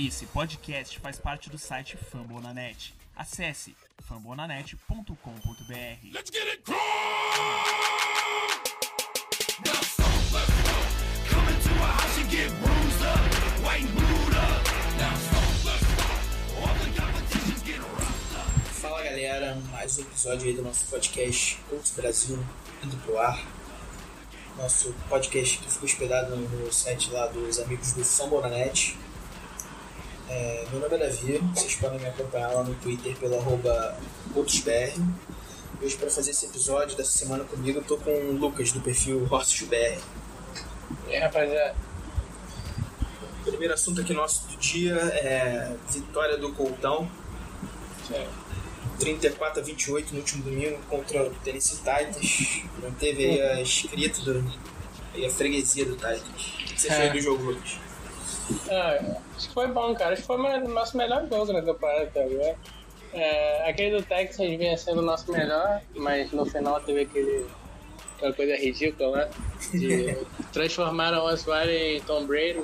Esse podcast faz parte do site Fambonanet. Acesse fambonanet.com.br. Let's get it. Fala galera, mais um episódio aí do nosso podcast Colts Brasil indo pro ar. Nosso podcast que ficou hospedado no site lá dos amigos do Fambonanet. É, meu nome é Davi, vocês podem me acompanhar lá no Twitter pelo arroba CultosBR. Hoje para fazer esse episódio dessa semana comigo eu tô com o Lucas do perfil HorseBR. E aí, rapaziada? Primeiro assunto aqui nosso do dia é vitória do Coltão, 34 a 28 no último domingo contra o Tennessee Titans. Manteve aí a escrita do, aí a freguesia do Titans. O que você achou É. do jogo, Lucas? Ah, acho que foi bom, cara. Acho que foi o nosso melhor jogo na temporada até agora. É, aquele do Texas vinha sendo o nosso melhor, mas no final teve aquele, aquela coisa ridícula lá. De transformaram o Osweiler em Tom Brady.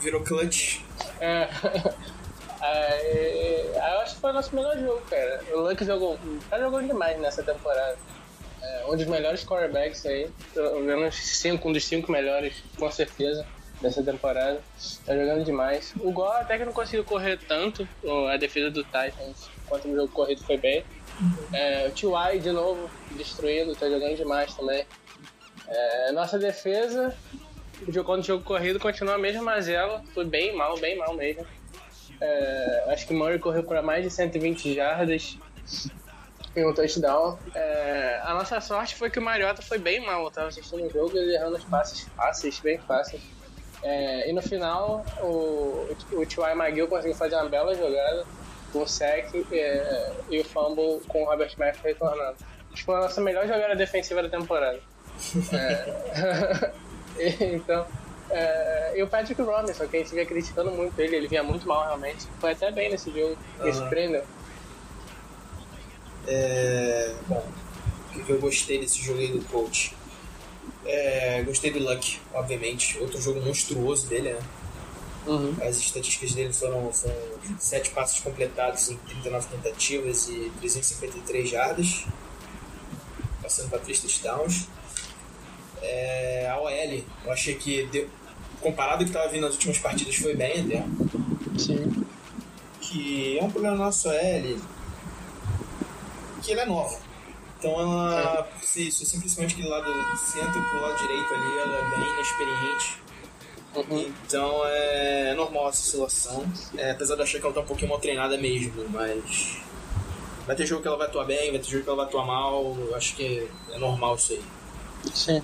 Virou clutch. É, aí, aí eu acho que foi o nosso melhor jogo, cara. O Luck jogou, tá jogando demais nessa temporada. É, um dos melhores quarterbacks aí, pelo menos cinco, um dos cinco melhores, com certeza, dessa temporada. Tá jogando demais. O Gol até que não conseguiu correr tanto, o- a defesa do Titans, quanto no jogo corrido foi bem. É, o T.Y. de novo, destruindo, tá jogando demais também. É, nossa defesa, jogando o jogo corrido, continua a mesma mazela, foi bem mal, bem mal mesmo. É, acho que o Murray correu para mais de 120 jardas e um touchdown. É, a nossa sorte foi que o Mariota foi bem mal, tava assistindo o jogo ele errando os passes fáceis, bem fáceis. É, e no final, o, o T.Y. McGill conseguiu fazer uma bela jogada com o sec é, e o fumble com o Robert Mack retornando. Acho que foi a nossa melhor jogada defensiva da temporada. É, então, é, e o Patrick Robinson, que a gente vinha criticando muito ele, ele vinha muito mal realmente. Foi até bem nesse jogo, me Aham. surpreendeu. É, bom, o que eu gostei desse jogo aí do coach? É, gostei do Luck, obviamente. Outro jogo monstruoso dele, né? Uhum. As estatísticas dele foram, foram 7 passos completados em 39 tentativas e 353 jardas, passando para 3 touchdowns. É, a OL, eu achei que, deu, comparado ao que estava vindo nas últimas partidas, foi bem até. Sim. Que é um problema nosso OL, que ele é nova. Então ela, se isso, simplesmente aquele lado do centro pro lado direito ali, ela é bem inexperiente. Uhum. Então é normal essa oscilação. É, apesar de achar que ela tá um pouquinho mal treinada mesmo, mas. Vai ter jogo que ela vai atuar bem, vai ter jogo que ela vai atuar mal. Acho que é normal isso aí. Sim.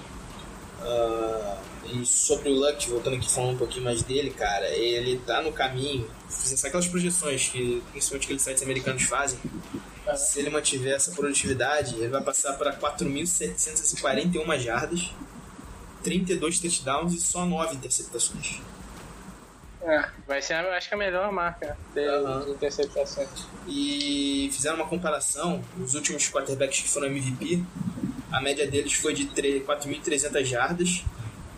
Ah, e sobre o Luck, voltando aqui falando um pouquinho mais dele, cara, ele tá no caminho. Sabe aquelas projeções que principalmente aqueles sites americanos fazem? Se ele mantiver essa produtividade, ele vai passar para 4.741 jardas, 32 touchdowns e só 9 interceptações. É, vai ser, eu acho que a melhor marca de interceptações. E fizeram uma comparação, os últimos quarterbacks que foram MVP, a média deles foi de tre- 4.300 jardas,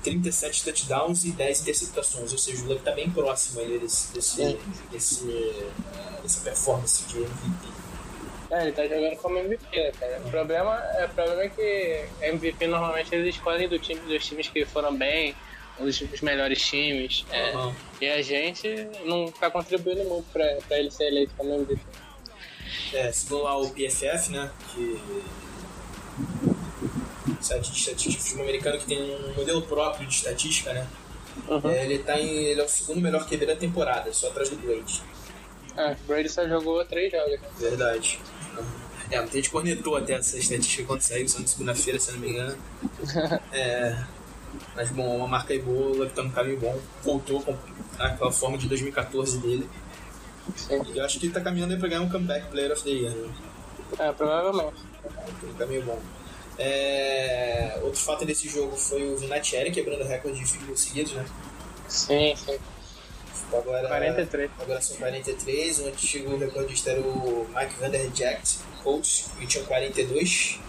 37 touchdowns e 10 interceptações, ou seja, o Luck tá bem próximo aí desse, desse, desse, eh, dessa performance de MVP. É, ele tá jogando como MVP, né, cara? O problema, é, o problema é que MVP normalmente eles escolhem do time, dos times que foram bem, os, os melhores times. é, Aham. E a gente não tá contribuindo muito pra, pra ele ser eleito como MVP. É, segundo lá o PFF, né, que site de estatística americano que tem um modelo próprio de estatística, né, Uhum. é, ele, tá em, ele é o segundo melhor QB da temporada, só atrás do Brady. É, o Brady só jogou três jogos. Verdade. É, muita gente cornetou até essa estatística quando saiu, só na segunda-feira, se não me engano. É, mas bom, uma marca aí boa, o Luck tá no caminho bom. Voltou com aquela forma de 2014 dele. Sim. E eu acho que ele tá caminhando aí pra ganhar um comeback player of the year, né? É, provavelmente. Caminho bom. É, outro fato desse jogo foi o Vinatieri quebrando o recorde de field goals seguidos, né? Sim, sim. Agora, 43. Agora são 43, o antigo recordista era o Mike Vanderjagt, Colts, que tinha 42.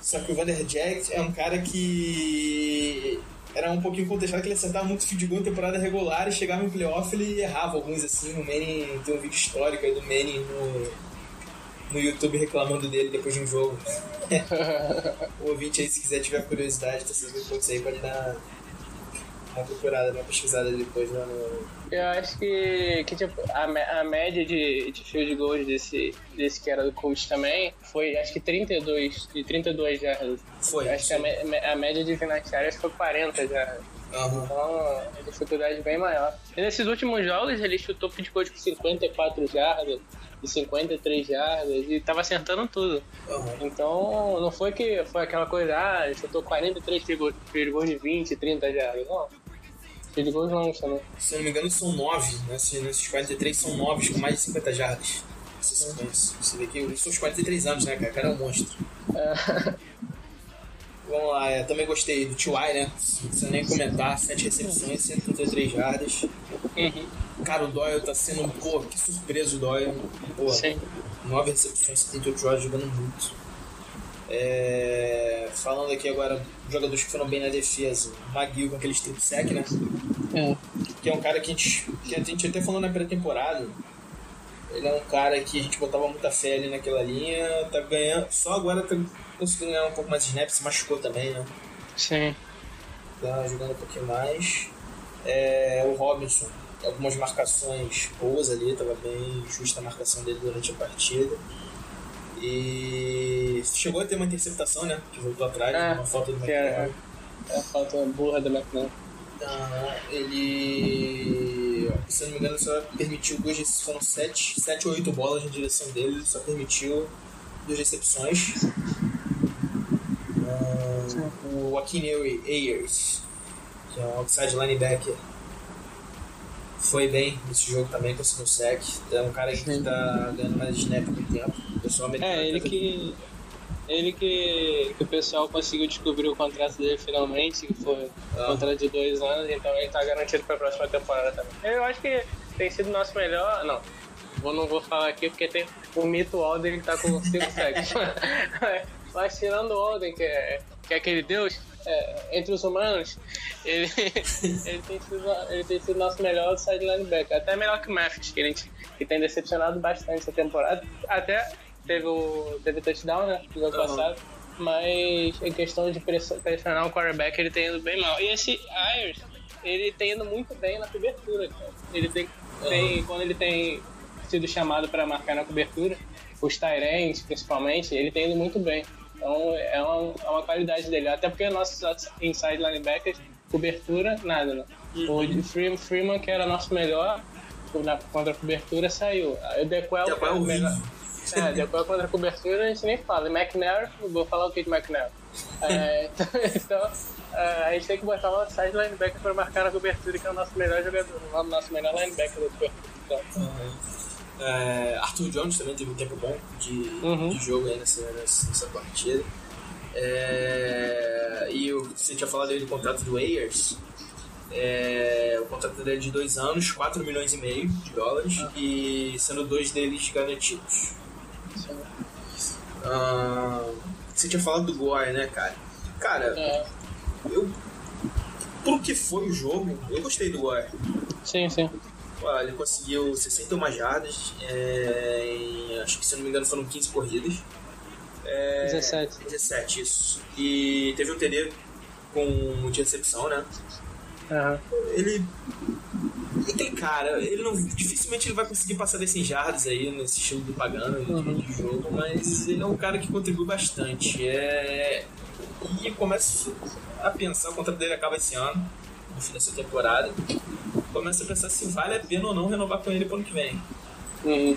Só que o Vanderjagt é um cara que era um pouquinho contestado que ele acertava muito field goal em temporada regular e chegava em playoff ele errava alguns assim. O Manning tem um vídeo histórico aí do Manning no, no YouTube reclamando dele depois de um jogo. o ouvinte aí, se quiser tiver curiosidade, tá sabendo isso aí, pode dar uma procurada, uma pesquisada depois lá no. Eu acho que, que tipo, a, a média de, de field goals desse, desse que era do Colts também foi, acho que 32, de 32 jardas. Foi. Acho que a, a média de vinaciárias foi 40 jardas. Aham. Então, a dificuldade bem maior. E nesses últimos jogos, ele chutou field goal de 54 jardas, de 53 jardas, e tava acertando tudo. Aham. Então, não foi que foi aquela coisa, ah, chutou 43 field goals- field goals de 20, 30 jardas. Não. Field goals longos também. Se eu não me engano, são 9. Nesses, nesses 43 são 9 com mais de 50 jardas. Sequência. Você vê que são os 43 anos, né, cara? O cara é um monstro. Vamos lá, é, também gostei do T.Y., né? Não precisa nem comentar. 7 recepções, 133 jardas. Uhum. Cara, o Doyle tá sendo, pô, que surpresa o Doyle. Pô, Sim. 9 recepções, 78 jardas, jogando muito. É, falando aqui agora, jogadores que foram bem na defesa. Maguil com aquele strip sack, né? É. que é um cara que a gente, que a gente até falou na pré-temporada. Ele é um cara que a gente botava muita fé ali naquela linha, tá ganhando, só agora tá conseguindo ganhar um pouco mais de snaps, se machucou também, né? Sim. Tá jogando um pouquinho mais. É, o Robinson, algumas marcações boas ali, tava bem justa a marcação dele durante a partida. E chegou a ter uma interceptação, né? Que voltou atrás, É, uma falta do que é- McNair. É a falta burra do McNair. Ele, se não me engano, só permitiu duas recepções, foram sete, sete ou oito bolas na direção dele, ele só permitiu duas recepções. Ah, o Akineu Ayers, que é um outside linebacker, foi bem nesse jogo também, conseguiu um sec. É um cara que Sim. tá ganhando mais snap há muito tempo. O pessoal É, ele tá- que. Ele que, que o pessoal conseguiu descobrir o contrato dele finalmente, que foi Ah. um contrato de dois anos, então ele tá garantido pra próxima temporada também. Eu acho que tem sido nosso melhor. Não, vou, não vou falar aqui porque tem o mito Alden que tá com 5 sacks. Mas tirando o Alden, que é, que é aquele deus, é, entre os humanos, ele, ele, tem sido, ele tem sido nosso melhor side linebacker. Até melhor que o Memphis, que, a gente, que tem decepcionado bastante essa temporada. Até teve o teve touchdown, né? No ano passado. Mas em questão de pressionar o quarterback, ele tem ido bem mal. E esse Ayers, ele tem ido muito bem na cobertura, cara. Ele tem, tem quando ele tem sido chamado para marcar na cobertura, os Tyrants, principalmente, ele tem ido muito bem. Então é uma, é uma qualidade dele. Até porque nossos inside linebackers, cobertura, nada, né? O de Freeman, Freeman, que era nosso melhor na, contra a cobertura, saiu. O Dequel, que era o melhor. É, depois contra a cobertura a gente nem fala. E McNair, vou falar o que de McNair. É, então, é, a gente tem que botar o side linebacker para marcar na cobertura, que é o nosso melhor jogador, o nosso melhor linebacker da cobertura. Então, É, Arthur Jones também teve um tempo bom de, Uhum. de jogo aí nessa, nessa, partida. É, e o, você tinha falado aí do contrato do Ayers. É, o contrato dele é de dois anos, 4 milhões e meio de dólares, e sendo dois deles garantidos. Ah, você tinha falado do Gore, né, cara? Cara, é, eu. Pro que foi o jogo, eu gostei do Gore. sim, sim. Olha, ele conseguiu 61 jardas, é, em, acho que se não me engano foram 15 corridas. É, 17. 17, isso. E teve um TD com de recepção, né? Aham. Ele. Aquele cara, ele não. Dificilmente ele vai conseguir passar desses jardas aí nesse estilo do Pagano de, Uhum. de jogo, mas ele é um cara que contribui bastante. É, e começo a pensar, o contrato dele acaba esse ano, no fim dessa temporada. Começa a pensar se vale a pena ou não renovar com ele pro ano que vem. Uhum.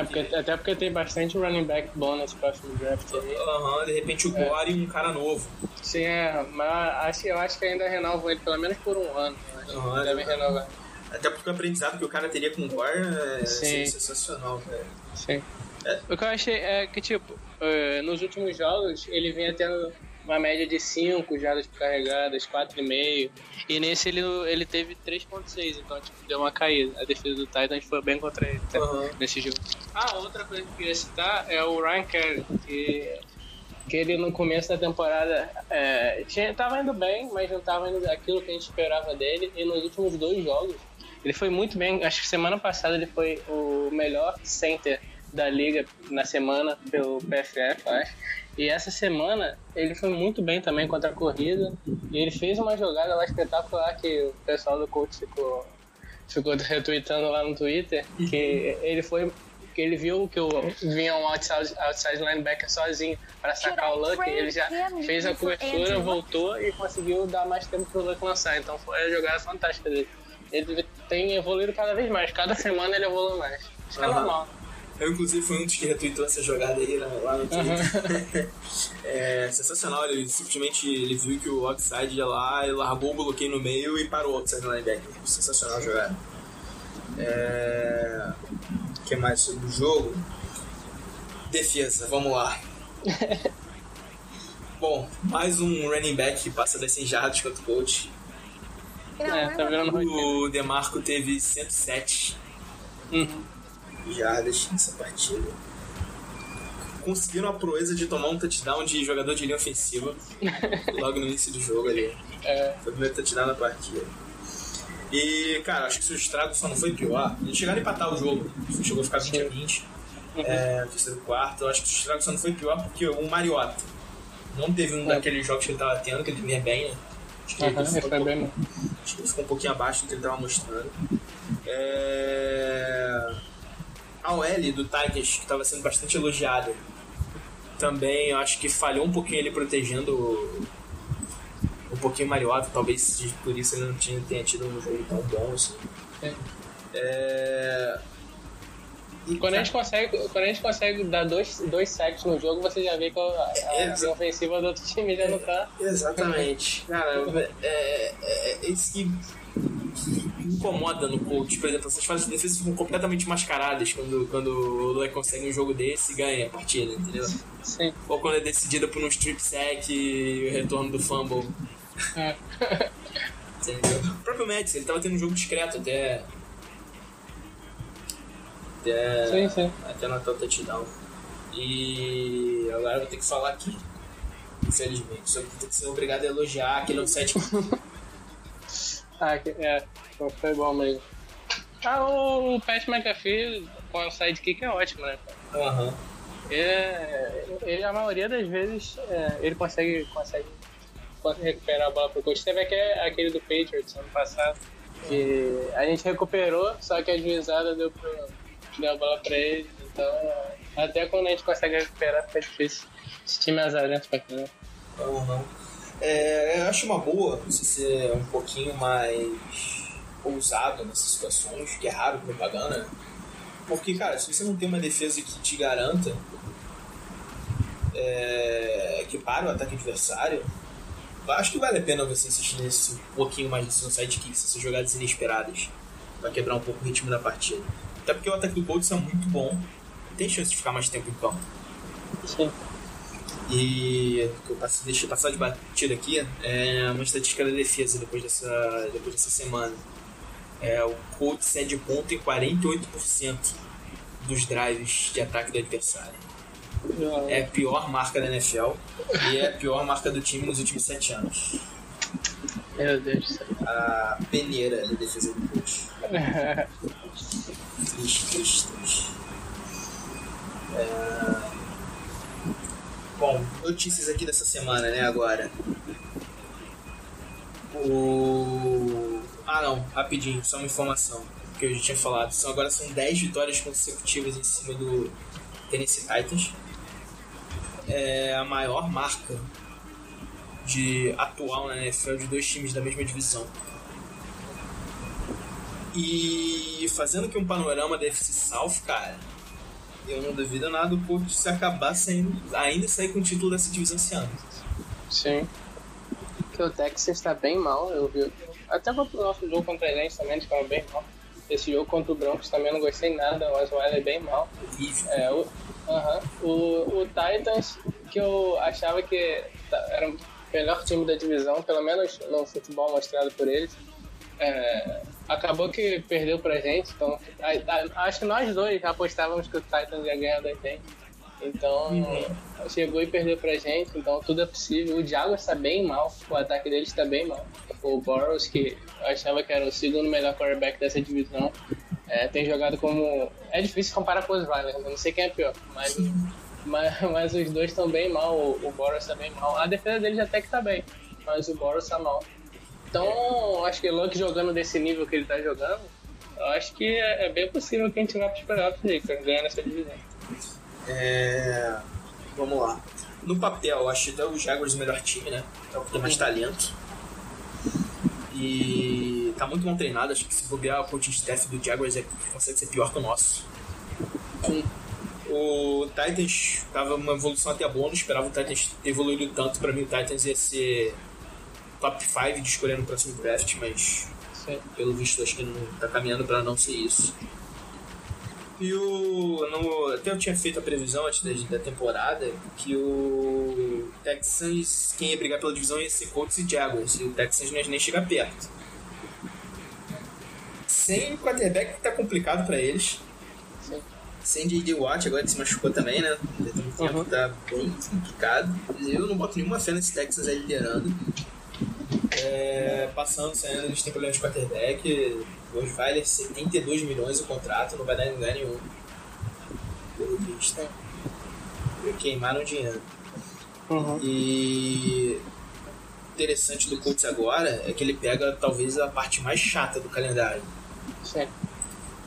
É, porque, até porque tem bastante running back bom nesse próximo draft aí. Aham, de repente o Gore e um cara novo. Sim, é, mas acho, eu acho que ainda renovam ele pelo menos por um ano. Acho Aham, que devem renovar. Até porque o aprendizado que o cara teria com o Gore é Sim. sensacional, cara. Sim. É. O que eu achei é que, tipo, eh, nos últimos jogos ele vinha tendo uma média de 5 jardas carregadas, 4,5. E nesse ele, ele teve 3,6, então tipo, deu uma caída. A defesa do Titans foi bem contra ele tá? Aham. nesse jogo. Ah, outra coisa que eu queria citar é o Ryan Kelly, que que ele no começo da temporada é, tinha, tava indo bem, mas não tava indo aquilo que a gente esperava dele. E nos últimos dois jogos, ele foi muito bem. Acho que semana passada ele foi o melhor center da liga na semana pelo PFF, acho. E essa semana ele foi muito bem também contra a corrida. E ele fez uma jogada lá espetacular que o pessoal do coach ficou, ficou retweetando lá no Twitter. Que ele foi. Que ele viu que o, vinha um outside, outside linebacker sozinho para sacar o Luck. Ele já fez a cobertura, voltou e conseguiu dar mais tempo pro Luck lançar. Então foi a jogada fantástica dele. Ele tem evoluído cada vez mais. Cada semana ele evolui mais. Isso é normal. Eu, inclusive, fui um dos que retweetou essa jogada aí lá, lá no Twitter. é sensacional, ele simplesmente ele viu que o outside ia lá, ele largou o bloqueio no meio e parou o outside linebacker. Sensacional a jogada. É... O que mais sobre o jogo? Defesa, vamos lá. Bom, mais um running back que passa das 100 jardas contra o coach. É, tá. O Demarco teve 107 Uhum. Jardas nessa partida. Conseguiram a proeza de tomar um touchdown de jogador de linha ofensiva logo no início do jogo ali. É, Foi o primeiro touchdown da partida. E, cara, acho que o estrago só não foi pior. Eles chegaram a empatar o jogo. Chegou a ficar 20 a 20. É, no terceiro quarto. Eu acho que o estrago só não foi pior porque o Mariota não teve um É. daqueles jogos que ele tava tendo, que ele vinha bem, né? Acho que Aham, ele ficou, um pouco- acho que ele ficou um pouquinho abaixo do que ele tava mostrando. É... A OL do Titans, que estava sendo bastante elogiada, também eu acho que falhou um pouquinho ele protegendo o- um pouquinho Mariota, talvez por isso ele não tinha, tenha tido um jogo tão bom assim. É. É... E, Quando a gente consegue, quando a gente consegue dar dois, dois sacks no jogo, você já vê que a, a, É, linha ofensiva do outro time já não tá. Exatamente. Cara, é, é, é que incomoda no coach. Por exemplo, essas fases de defesa ficam completamente mascaradas quando, quando o Lue consegue um jogo desse e ganha a partida, entendeu? Sim. Ou quando é decidida por um strip sack e o retorno do fumble. É. Entendeu? O próprio Madison, ele tava tendo um jogo discreto até. Até. Sim, sim. Até o touchdown. E agora eu vou ter que falar aqui. Infelizmente. Só vou ter que ser obrigado a elogiar aquele offset. Ah, é, foi bom mesmo. Ah, o Pat McAfee com o sidekick é ótimo, né? Aham. Ele, ele, a maioria das vezes, é, ele consegue, consegue, consegue recuperar a bola pro coach. Teve aquele, aquele do Patriots ano passado, que a gente recuperou, só que a juizada deu, pro, deu a bola pra ele. Então, até quando a gente consegue recuperar, fica difícil. Esse time é azarento pra caramba. Aham. É, eu acho uma boa você ser um pouquinho mais ousado nessas situações, que é raro propaganda, né? Porque, cara, se você não tem uma defesa que te garanta é, que para o ataque adversário, acho que vale a pena você insistir nesse um pouquinho mais nesse sidekicks, essas jogadas inesperadas, pra quebrar um pouco o ritmo da partida. Até porque o ataque do Colts é muito bom, tem chance de ficar mais tempo em campo. Sim. E que eu passe, deixei passar de batida aqui é uma estatística da defesa depois dessa, depois dessa semana. É, o Colts cede ponto em 48% dos drives de ataque do adversário. É a pior marca da NFL e é a pior marca do time nos últimos 7 anos. Meu Deus do céu. A peneira da defesa do Colts. Triste, triste, triste. É... Bom, notícias aqui dessa semana, né, agora. O... Ah, não, rapidinho, só uma informação que eu já tinha falado. São, agora são 10 vitórias consecutivas em cima do Tennessee Titans. É a maior marca de atual na NFL de dois times da mesma divisão. E fazendo aqui um panorama da FC South, cara, eu não duvido nada do Colts se acabar saindo, ainda sair com o título dessa divisão esse ano. Sim. Que o Texas tá bem mal, eu vi. Até pro nosso jogo contra a gente também, eles estavam bem mal. Esse jogo contra o Broncos também eu não gostei nada, o Osweiler é bem mal. É, o, aham. o, o Titans, que eu achava que ta- era o melhor time da divisão, pelo menos no futebol mostrado por eles. É, acabou que perdeu pra gente, então a- a- acho que nós dois apostávamos que o Titans ia ganhar da gente. Então, chegou e perdeu pra gente, então tudo é possível. O Jaguars está bem mal, o ataque deles está bem mal. O Burrows, que eu achava que era o segundo melhor quarterback dessa divisão, é, tem jogado como. É difícil comparar com os Riley, eu não sei quem é pior, mas, mas, mas os dois estão bem mal, o, o Burrows está bem mal. A defesa deles até que tá bem, mas o Burrows está mal. Então, acho que o Luck jogando desse nível que ele tá jogando, eu acho que é, é bem possível que a gente vá para os playoffs aí, ganhando essa divisão. É, Vamos lá. No papel, acho até o Jaguars o melhor time, né? É o que tem mais talento. E tá muito mal treinado. Acho que se bobear o coaching staff do Jaguars é, consegue ser pior que o nosso. O Titans tava uma evolução até boa, não esperava o Titans ter evoluído tanto. Pra mim, o Titans ia ser top 5 de escolher no próximo draft, mas Sim. pelo visto acho que não tá caminhando pra não ser isso. E o. No, até eu tinha feito a previsão antes da, da temporada que o Texans, quem ia brigar pela divisão ia ser Colts e Jaguars, e o Texans não ia nem chegar perto. Sem quarterback tá complicado pra eles. Sim. Sem J.D. Watt, agora que se machucou também, né? Tem um tempo Uhum. que tá bem complicado. Eu não boto nenhuma fé nesse Texans aí liderando. É, passando, saindo, eles têm problemas de quarterback. Hoje vale 72 milhões o contrato, não vai dar em lugar nenhum. Pelo visto. Queimaram dinheiro. Uhum. E interessante do Colts agora é que ele pega talvez a parte mais chata do calendário. Sim.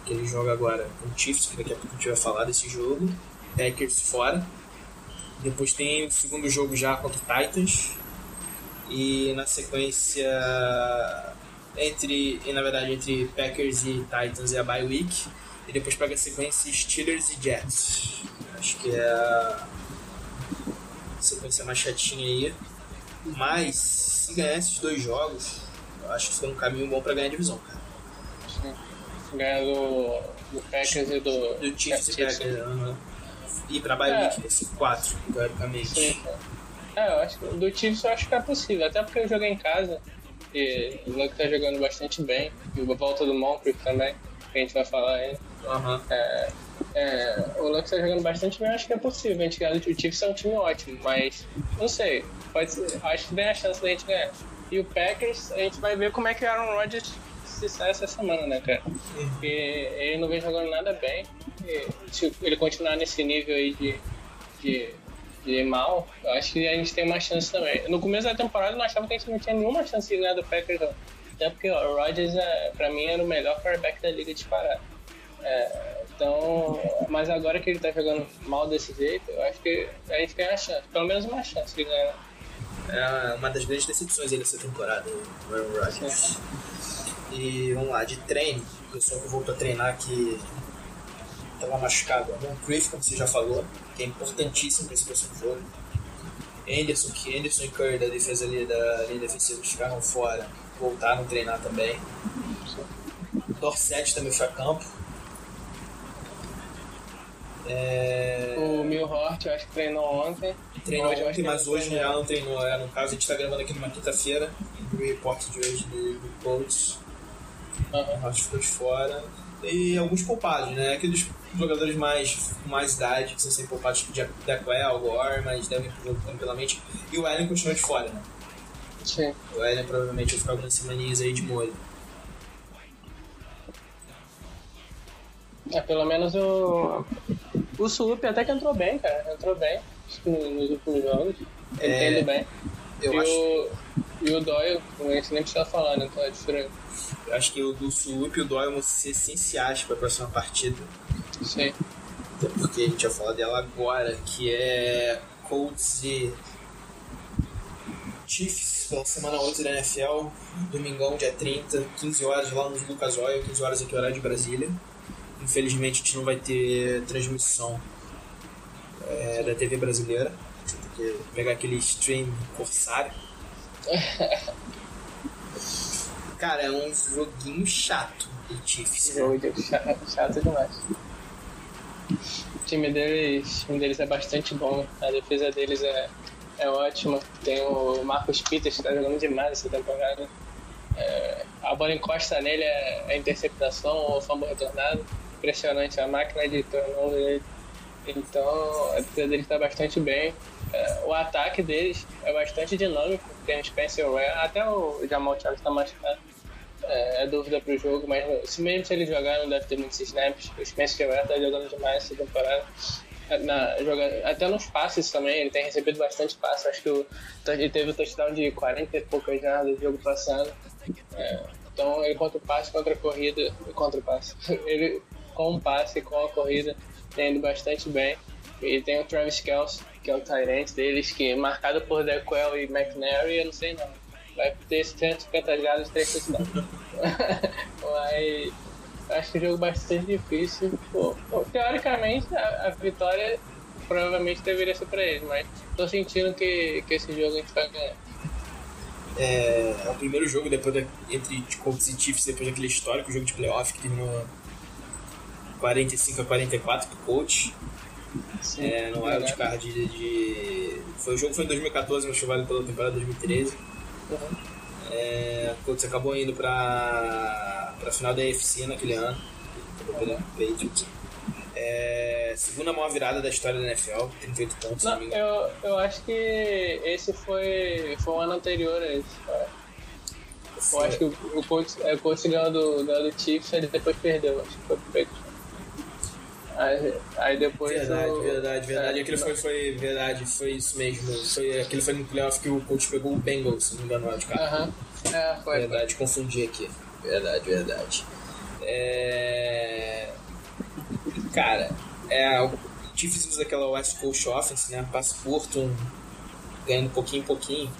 Que ele joga agora com o Chiefs, que daqui a pouco a gente vai falar desse jogo. Packers fora. Depois tem o segundo jogo já contra o Titans. E na sequência entre. E na verdade entre Packers e Titans é a bye week. E depois pega a sequência Steelers e Jets. Acho que é a sequência mais chatinha aí. Mas se ganhar esses dois jogos, eu acho que fica um caminho bom pra ganhar a divisão, cara. Sim. Ganhar do, do Packers e do. Do Chiefs e. Packers. aham. E pra bye É. week, esse 4, teoricamente. Sim. É, eu acho que do Chiefs eu acho que é possível, até porque eu joguei em casa e o Luck tá jogando bastante bem. E a volta do Moncrief também, que a gente vai falar aí. Aham. É, é, o Luck tá jogando bastante bem, eu acho que é possível. A gente ganhar do Chiefs é um time ótimo, mas não sei, pode ser, acho que tem a chance da gente ganhar. E o Packers, a gente vai ver como é que o Aaron Rodgers se sai essa semana, né, cara? Porque ele não vem jogando nada bem. E se ele continuar nesse nível aí de, de, de mal, eu acho que a gente tem uma chance também. No começo da temporada eu não achava que a gente não tinha nenhuma chance de ganhar do Packers, não. Até porque ó, o Rodgers, é, pra mim, era o melhor quarterback da liga disparado. É, então, mas agora que ele tá jogando mal desse jeito, eu acho que a gente tem uma chance, pelo menos uma chance de ganhar. É uma das grandes decepções aí dessa temporada, o Aaron Rodgers. E vamos lá, de treino, o pessoal que voltou a treinar que estava machucado. O Moncrief, como você já falou, que é importantíssimo para esse próximo jogo. Anderson, que Anderson e Curry da defesa ali da linha defensiva ficaram fora, voltaram a treinar também. Dorset também foi a campo. É... O Milhort, eu acho que treinou ontem. Treinou Hoje ontem, mas hoje já não treinou. É, no caso, a gente tá gravando aqui numa quinta-feira. O repórter de hoje do, do Colts. Aham. O ficou de fora. E alguns poupados, né? Aqueles jogadores mais com mais idade que são sempre poupados, tipo Jacquel, Gore, mas devem ir pro jogo tranquilamente. E o Allen continua de fora, né? Sim. O Allen provavelmente vai ficar algumas semaninhas aí de molho. É, pelo menos o. O Sup até que entrou bem, cara. Entrou bem nos últimos jogos. É, indo bem. Eu e, acho, o, e o Doyle, a gente nem precisa falar, né? Então é diferente. Eu acho que o do Sup e o Doyle vão ser essenciais para a próxima partida. Sim. Até porque a gente vai falar dela agora, que é Colts e Chiefs pela semana 8 da NFL, domingão, dia 30, 15 horas lá no Lucas Oil, 15 horas aqui horário de Brasília. Infelizmente a gente não vai ter transmissão é, da TV brasileira. Tem que pegar aquele stream corsário. Cara, é um joguinho chato de Chiefs. Jogo chato, chato demais. O time deles, o time deles é bastante bom. A defesa deles é, é ótima. Tem o Marcos Peters que tá jogando demais essa temporada. É, a bola encosta nele é, é interceptação ou fumble retornado. Impressionante a máquina de turnover dele. Então a defesa deles está bastante bem. É, o ataque deles é bastante dinâmico. Tem o Spencer Ware, até o Jamal Charles está machucado. É, é dúvida pro jogo, mas se mesmo se ele jogar não deve ter muitos snaps. O Spencer Ware tá jogando demais essa temporada. Na, joga, até nos passes também, ele tem recebido bastante passes. Acho que o, ele teve o touchdown de 40 e poucas jardas no jogo passado. É, então ele contra o passe, contra a corrida, contra o passe. Ele com o passe, com a corrida, tem ido bastante bem. E tem o Travis Kelce, que é o Tyrant deles, que marcado por Dequel e McNary, eu não sei não. Vai ter 150 jardas e 3 touchdowns. Mas acho que é um jogo bastante difícil. Pô, teoricamente, a, a, vitória provavelmente deveria ser pra eles, mas tô sentindo que, que esse jogo a gente vai ganhar. É, é o primeiro jogo depois da, entre Colts e Chiefs, depois daquele histórico jogo de playoff que terminou 45 a 44 pro Colts. É, no wild card de, de, Foi, o jogo foi em 2014, mas válido pela temporada 2013. Uhum. É, Colts acabou indo pra, pra final da AFC naquele ano. Patriots. É, segunda maior virada da história da NFL, 38 pontos. Não, eu, eu acho que esse foi, foi o ano anterior a esse. Eu acho que o, o Colts, é, o Colts ganhou do, do, do Chiefs e depois perdeu. Acho que foi Patriots. Aí, aí depois. Verdade, o... verdade, verdade. É, aquele foi, foi verdade, foi isso mesmo. Foi, aquele foi no playoff que o coach pegou o Bengals, se não me engano, de cara. Aham. É, foi. Verdade, foi. confundi aqui. Verdade, verdade. É... Cara, é, o Chiefs usa aquela West Coast Offense, né? Passo curto, um... ganhando pouquinho em pouquinho.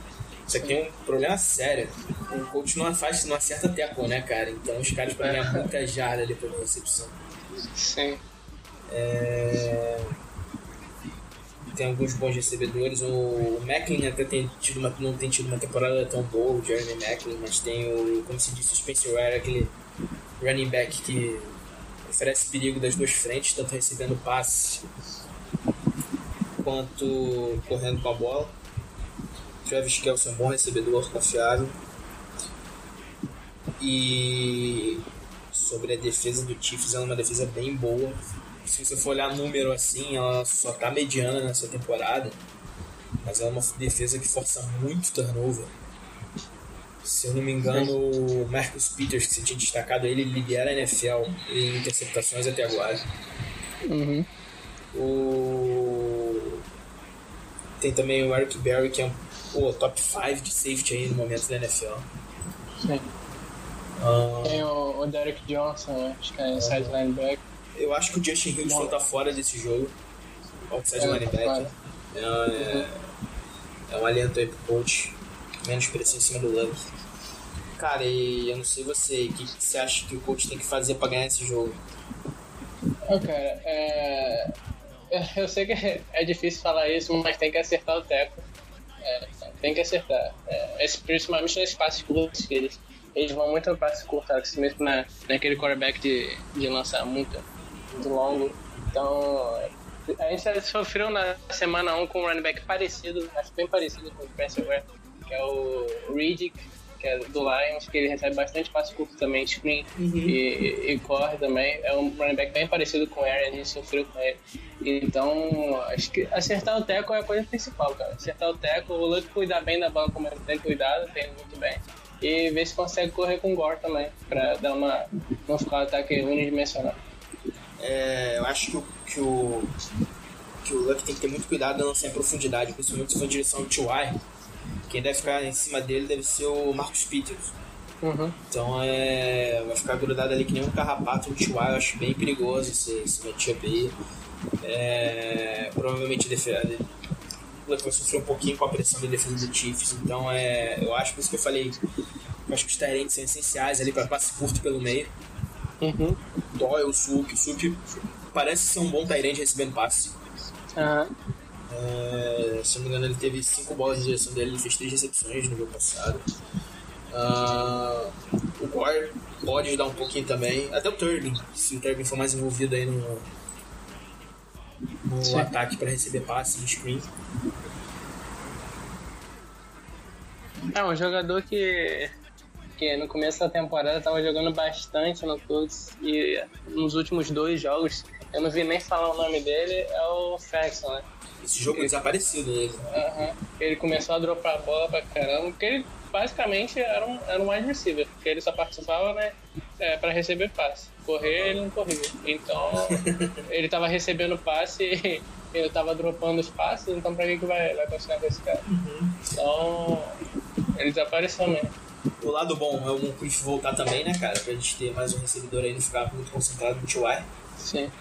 Isso aqui é um problema sério. O coach não, faz, não acerta teco, né, cara? Então os caras pra ganhar muita jarda ali pela recepção. Sim. É... Tem alguns bons recebedores. O Macklin até tem tido uma, não tem tido uma temporada tão boa, o Jeremy Macklin, mas tem o, como se disse, o Spencer Ware, aquele running back que oferece perigo das duas frentes, tanto recebendo passe quanto correndo com a bola. Travis Kelce é um bom recebedor, confiável. E sobre a defesa do Chiefs, é uma defesa bem boa se você for olhar número assim, ela só tá mediana nessa temporada. Mas é uma defesa que força muito turnover. Se eu não me engano, o Marcus Peters, que você tinha destacado, ele lidera a NFL em interceptações até agora. Uhum. O... Tem também o Eric Berry, que é um top 5 de safety aí no momento da NFL. Sim. Uh... Tem o, o Derek Johnson, acho que é inside uh... linebacker. Eu acho que o Justin Houston tá fora desse jogo. Outside é, linebacker. É, é, é, um alento aí pro coach. Menos pressão em cima do Luck. Cara, e eu não sei você, o que, que você acha que o coach tem que fazer pra ganhar esse jogo? Oh, cara, é... eu sei que é difícil falar isso, mas tem que acertar o teco. É, tem que acertar. É, esse, principalmente nesses passes curtos que eles, eles vão muito no passe curto, mesmo na, naquele quarterback de, de lançar muito muito longo. Então, a gente sofreu na semana 1 com um running back parecido, acho bem parecido com o Spencer Ware, que é o Riddick, que é do Lions, que ele recebe bastante passe curto também, screen uhum. e, e, corre também. É um running back bem parecido com o Aaron, a gente sofreu com ele. Então, acho que acertar o teco é a coisa principal, cara. Acertar o teco, o Luke cuidar bem da bola como ele tem cuidado, tem muito bem. E ver se consegue correr com o Gore também, pra dar uma, não ficar um ataque unidimensional. É, eu acho que o, que o, que o Luck tem que ter muito cuidado não ser em profundidade, principalmente se for em direção ao T.Y. Quem deve ficar em cima dele deve ser o Marcus Peters. Uhum. Então é, vai ficar grudado ali que nem um carrapato no T.Y. Eu acho bem perigoso esse, esse matchup aí. É, provavelmente defesa, o Luck vai sofrer um pouquinho com a pressão da defesa do Chiefs. Então é, eu acho por isso que eu falei. Eu acho que os Tyrants são essenciais ali para passe curto pelo meio. Uhum. Doyle, Sup, Sup parece ser um bom Tyrande recebendo passe. Uhum. É, se não me engano, ele teve 5 bolas de direção dele, ele fez 3 recepções no jogo passado. Uh, o Gore pode ajudar um pouquinho também, até o Turbin, se o Turbin for mais envolvido aí no, no ataque para receber passe no screen. É um jogador que porque no começo da temporada tava jogando bastante no Colts e nos últimos dois jogos, eu não vi nem falar o nome dele, é o Faxon, né? Esse jogo é desaparecido. Aham. Ele começou a dropar a bola pra caramba, porque ele basicamente era um, era um wide receiver, porque ele só participava, né, é, pra receber passe. Correr, ele não corria. Então, ele tava recebendo passe e ele tava dropando os passes, então pra que, que vai, vai continuar com esse cara? Então, ele desapareceu mesmo. O lado bom é o Moncrief voltar também, né, cara? Pra gente ter mais um recebedor aí e não ficar muito concentrado no TY. Sim.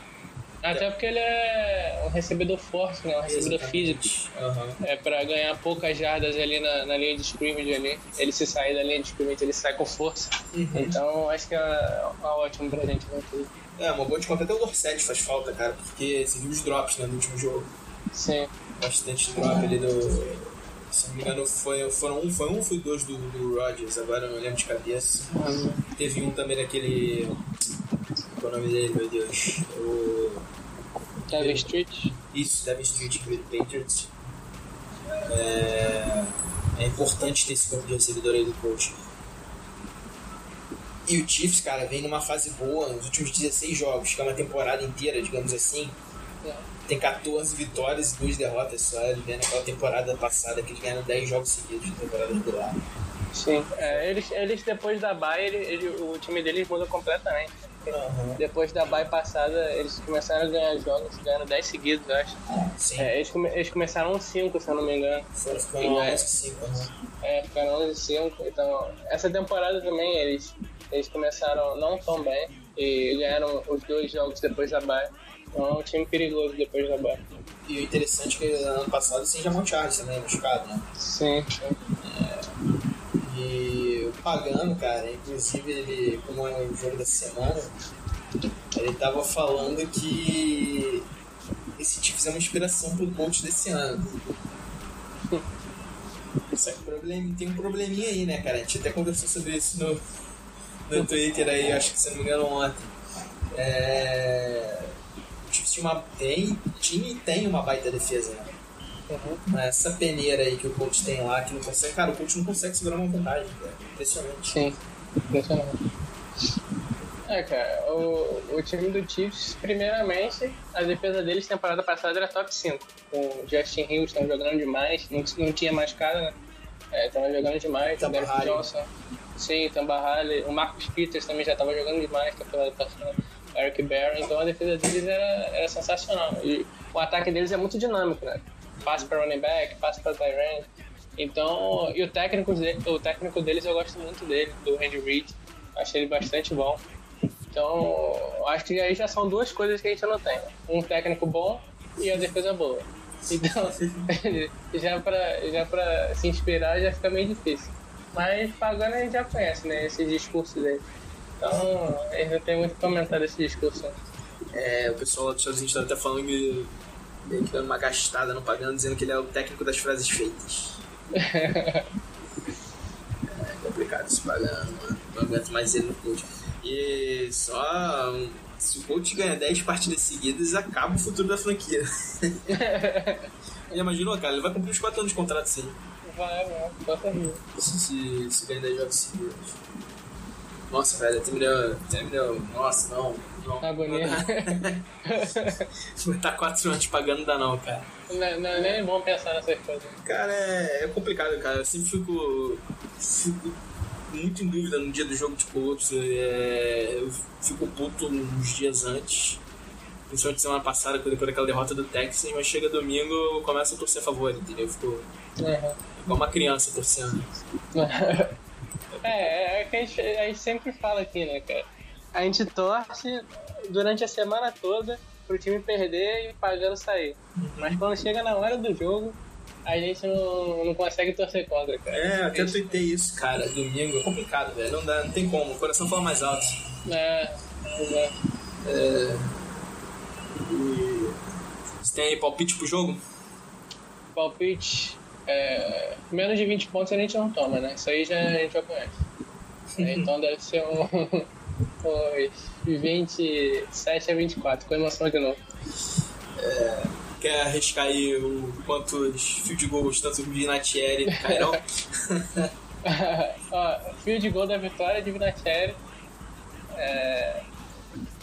Até porque ele é um recebedor forte, né? Um recebedor físico. Aham. É pra ganhar poucas jardas ali na, na linha de scrimmage ali. Ele se sair da linha de scrimmage, ele sai com força. Então acho que é, é ótimo pra gente tudo. É, uma boa de conta até o Dorset faz falta, cara, porque você viu os drops né, no último jogo. Sim. Bastante drop ali do. Se não me engano, foi, foram um, foi um ou foi dois do, do Rodgers, agora eu não lembro de cabeça. Teve um também daquele. Qual é o nome dele, meu Deus? O. Kevin Street. Isso, Devin Street que veio do Patriots. É, é importante ter esse campo de recebedor aí do coach. E o Chiefs, cara, vem numa fase boa nos últimos 16 jogos, que é uma temporada inteira, digamos assim. Tem 14 vitórias e 2 derrotas só. Ele vem naquela temporada passada que eles ganharam 10 jogos seguidos na temporada regular. Sim. É, eles, eles depois da bye, ele, ele- o time deles muda completamente. Aham. Depois da bye passada, eles começaram a ganhar jogos, ganhando 10 seguidos, eu acho. Sim. É, eles, come- eles começaram 5, se eu não me engano. Foram ficando Sim, mais é. que 5. aham. É, ficaram 11 e 5. Então, essa temporada também eles, eles começaram não tão bem e ganharam os dois jogos depois da bye. Então é um time perigoso depois da bye. E o interessante é que ano passado sem Jamon Charles também, machucado, né? Sim. E o Pagano, cara, inclusive ele, como é o jogo dessa semana, ele tava falando que esse Chiefs é uma inspiração pro coach desse ano. Só que tem um probleminha aí, né, cara? A gente até conversou sobre isso no, no Twitter aí, acho que se não me engano ontem. É... Tinha uma, tem, tinha e tem uma baita defesa, né? Mas essa peneira aí que o coach tem lá, que não consegue. Cara, o coach não consegue segurar uma vantagem, cara. Impressionante. Sim. Impressionante. É, cara, o, o time do Chiefs, primeiramente, a defesa deles temporada passada era top 5. Com o Justin Hills estava jogando demais, não, não tinha mais cara, né? É, tava jogando demais, o Halley. Johnson. Sim, Tamba Halley. O Marcus Peters também já estava jogando demais temporada passada. Eric Barron, então a defesa deles era, era sensacional. E o ataque deles é muito dinâmico, né? Passe para running back, passe para Tyrant. Então, e o técnico, de- o técnico deles eu gosto muito dele, do Randy Reid. Acho ele bastante bom. Então, acho que aí já são duas coisas que a gente não tem. né? Um técnico bom e a defesa boa. Então, já pra, já pra se inspirar já fica meio difícil. Mas pagando a gente já conhece, né? Esse discurso dele. Então, a gente não tem muito o que comentar desse discurso. É, o pessoal lá dos Estados Unidos tá até falando que meio que dando uma gastada no pagando, dizendo que ele é o técnico das frases feitas. é complicado esse pagando, mano. Não aguento mais ele no coach. E só. Se o coach ganha 10 partidas seguidas, acaba o futuro da franquia. Já imaginou, cara? Ele vai cumprir os 4 anos de contrato sim. Vai, vai, bota aí. Se, se, se ganhar 10 jogos seguidos. Nossa, velho, até me deu. Até me deu. Nossa, não. não Agonia. Estar 4 anos pagando, dá não, cara. Não, é- não é nem bom pensar nessas coisas. Cara, é, é complicado, cara. Eu sempre fico, fico muito em dúvida no dia do jogo de Colts. É, eu fico puto uns dias antes. Principalmente semana passada, depois daquela derrota do Texas, mas chega domingo eu começo a torcer a favor, entendeu? Eu fico Uhum. igual uma criança torcendo. É, é que a gente, a gente sempre fala aqui, né, cara? A gente torce durante a semana toda pro time perder e pagando sair. Mas quando chega na hora do jogo, a gente não, não consegue torcer contra, cara. É, eu até tuitei isso, cara. Domingo é complicado, velho. Não, dá, não tem como. O coração fala mais alto. É, exato. É... E... Você tem aí palpite pro jogo? Palpite. É, menos de 20 pontos a gente não toma, né? Isso aí já, a gente já conhece. É, Então deve ser um. uns 27 a 24, com emoção de novo. Quer arriscar aí o quantos field goals tanto o Vinatieri cairão? Ó, field goal da vitória de Vinatieri. É,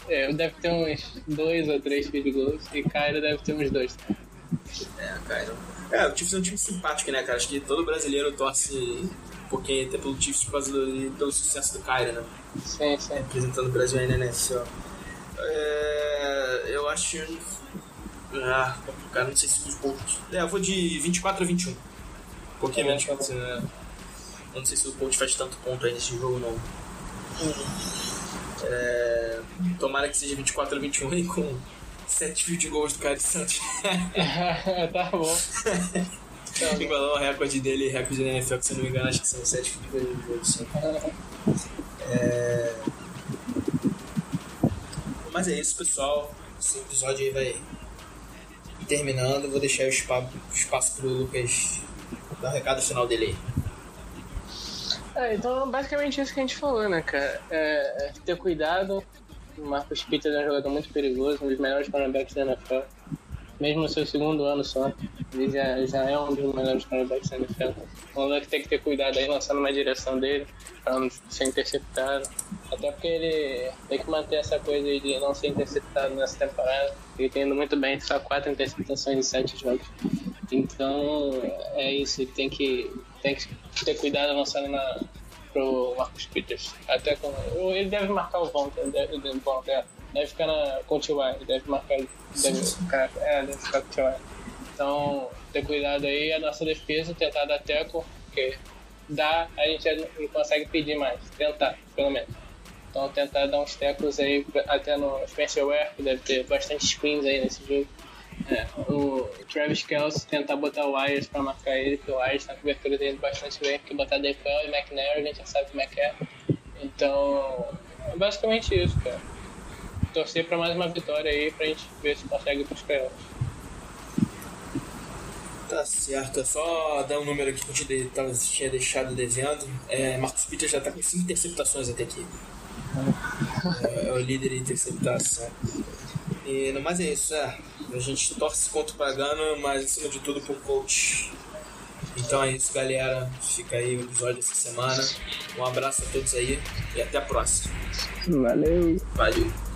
é, deve ter uns dois ou três field goals e Cairo deve ter uns dois. É, cara. É, o Chiefs é um time simpático, né, cara? Acho que todo brasileiro torce um pouquinho até pelo Chiefs por causa do, pelo sucesso do Cairo, né? Sim, sim. Representando o Brasil aí na NFL. É, eu acho. Ah, cara, não sei se os pontos. É, eu vou de 24 a 21. Um pouquinho menos. Tá bom. né? Não sei se o Colt faz tanto ponto aí nesse jogo, não. É, tomara que seja 24 a 21 e com 7 field goals do Caio Santos. tá bom. Igualou o recorde dele, recorde da NFL, que se não me engano, acho que são 7 field goals. sim. É... Mas é isso, pessoal. Esse episódio aí vai terminando. Vou deixar o espaço, espaço pro Lucas dar o recado final dele aí. É, então, basicamente isso que a gente falou, né, cara? É, é ter cuidado. O Marcos Peters é um jogador muito perigoso, um dos melhores cornerbacks da NFL. Mesmo no seu segundo ano só, ele já, já é um dos melhores cornerbacks da NFL. Então, que tem que ter cuidado aí, lançando uma direção dele, pra não ser interceptado. Até porque ele tem que manter essa coisa aí de não ser interceptado nessa temporada. Ele tem indo muito bem, só quatro interceptações em sete jogos. Então, é isso, ele tem que, tem que ter cuidado lançando na, pro Marcus Peters. Até com, ele deve marcar o Von, ele deve, bom, é, deve ficar na, com o T.Y., ele deve marcar, deve ficar, é, deve ficar com o T.Y. Então, ter cuidado aí, a nossa defesa, tentar dar teco, porque dá, a gente não consegue pedir mais, tentar, pelo menos. Então, tentar dar uns tecos aí, até no Spencer Ware, que deve ter bastante screens aí nesse jogo. É, o Travis Kelce tentar botar o Wires pra marcar ele, porque o Wires na cobertura dele bastante bem, porque botar DePel e McNair a gente já sabe como é que é. Então, é basicamente isso, cara. Torcer pra mais uma vitória aí pra gente ver se consegue ir pros playoffs. Tá certo, é só dar um número aqui que a gente tava- tinha deixado devendo. É, Marcos Peters já tá com 5 interceptações até aqui. É, é o líder em interceptação. E no mais é isso, é. A gente torce contra o Pagano, mas acima de tudo pro coach. Então é isso, galera. Fica aí o episódio dessa semana. Um abraço a todos aí e até a próxima. Valeu! Valeu!